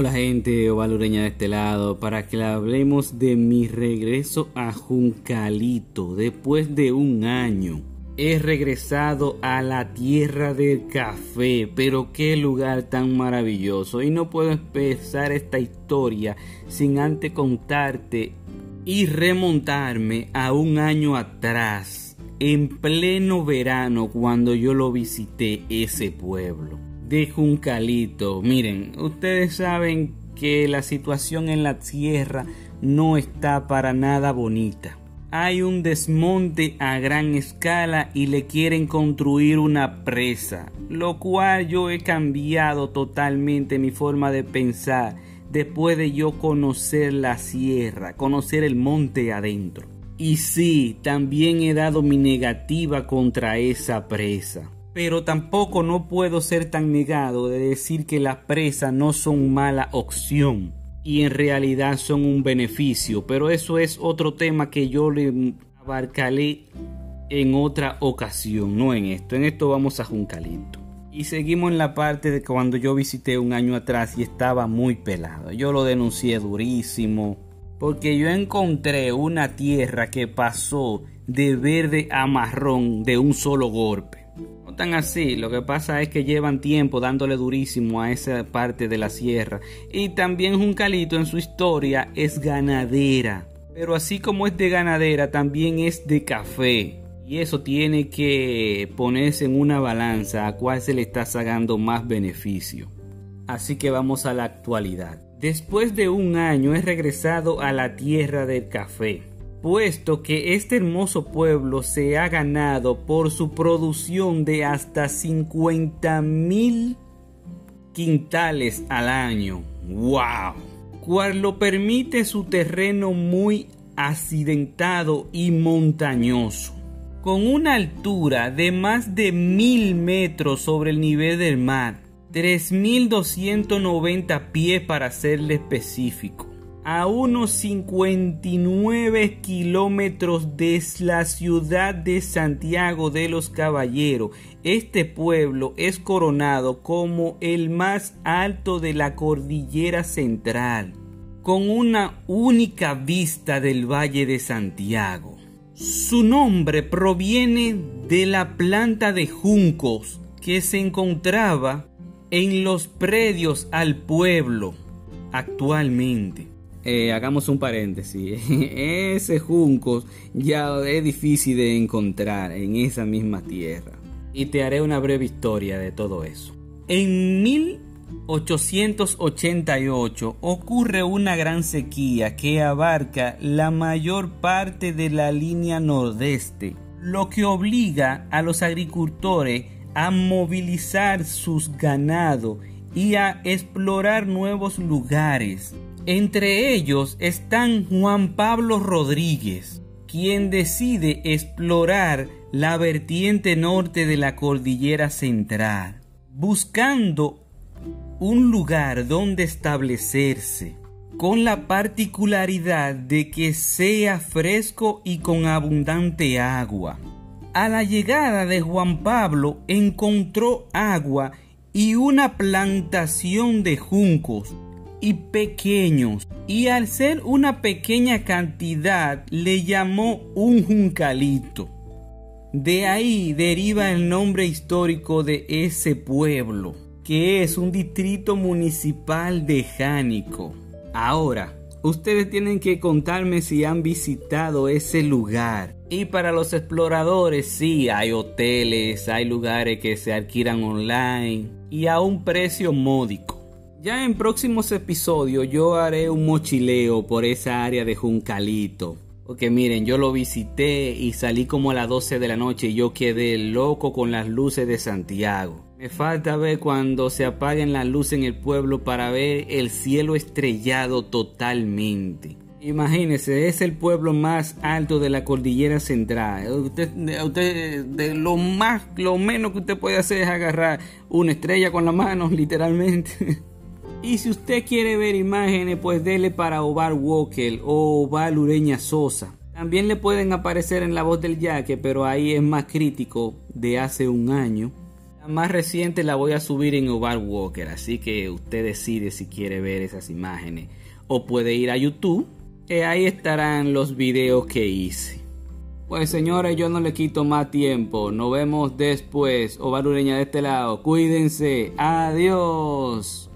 Hola gente ovalureña de este lado, para que hablemos de mi regreso a Juncalito después de un año. He regresado a la tierra del café, pero qué lugar tan maravilloso. Y no puedo empezar esta historia sin antes contarte y remontarme a un año atrás, en pleno verano, cuando yo lo visité ese pueblo de Juncalito. Miren, ustedes saben que la situación en la tierra no está para nada bonita. Hay un desmonte a gran escala y le quieren construir una presa, lo cual yo he cambiado totalmente mi forma de pensar después de yo conocer la sierra, conocer el monte adentro. Y sí, también he dado mi negativa contra esa presa. Pero tampoco no puedo ser tan negado de decir que las presas no son mala opción y en realidad son un beneficio, pero eso es otro tema que yo le abarcaré en otra ocasión, no en esto. En esto vamos a Juncalito. Y seguimos en la parte de cuando yo visité un año atrás y estaba muy pelado. Yo lo denuncié durísimo porque yo encontré una tierra que pasó de verde a marrón de un solo golpe así, lo que pasa es que llevan tiempo dándole durísimo a esa parte de la sierra. Y también Juncalito en su historia es ganadera. Pero así como es de ganadera, también es de café. Y eso tiene que ponerse en una balanza a cuál se le está sacando más beneficio. Así que vamos a la actualidad. Después de un año he regresado a la tierra del café puesto que este hermoso pueblo se ha ganado por su producción de hasta 50 mil quintales al año. ¡Wow! Cual lo permite su terreno muy accidentado y montañoso, con una altura de más de mil metros sobre el nivel del mar, 3.290 pies para serle específico a unos 59 kilómetros de la ciudad de Santiago de los Caballeros. Este pueblo es coronado como el más alto de la cordillera central, con una única vista del Valle de Santiago. Su nombre proviene de la planta de juncos que se encontraba en los predios al pueblo actualmente. Eh, hagamos un paréntesis. Ese junco ya es difícil de encontrar en esa misma tierra. Y te haré una breve historia de todo eso. En 1888 ocurre una gran sequía que abarca la mayor parte de la línea nordeste, lo que obliga a los agricultores a movilizar sus ganados y a explorar nuevos lugares entre ellos están Juan Pablo Rodríguez, quien decide explorar la vertiente norte de la cordillera central, buscando un lugar donde establecerse, con la particularidad de que sea fresco y con abundante agua. A la llegada de Juan Pablo encontró agua y una plantación de juncos y pequeños, y al ser una pequeña cantidad le llamó un juncalito. De ahí deriva el nombre histórico de ese pueblo, que es un distrito municipal de Jánico. Ahora, ustedes tienen que contarme si han visitado ese lugar. Y para los exploradores, sí, hay hoteles, hay lugares que se alquilan online y a un precio módico. Ya en próximos episodios yo haré un mochileo por esa área de Juncalito. Porque miren, yo lo visité y salí como a las 12 de la noche y yo quedé loco con las luces de Santiago. Me falta ver cuando se apaguen las luces en el pueblo para ver el cielo estrellado totalmente. Imagínese, es el pueblo más alto de la cordillera central. Usted, de lo más, lo menos que usted puede hacer es agarrar una estrella con las manos, literalmente. Y si usted quiere ver imágenes, pues dele para Oval Walker o Oval Ureña Sosa. También le pueden aparecer en la voz del yaque, pero ahí es más crítico de hace un año. más reciente la voy a subir en Oval Walker, así que usted decide si quiere ver esas imágenes. O puede ir a YouTube, que ahí estarán los videos que hice. Pues señores, yo no le quito más tiempo. Nos vemos después. Ovalureña de este lado. Cuídense. Adiós.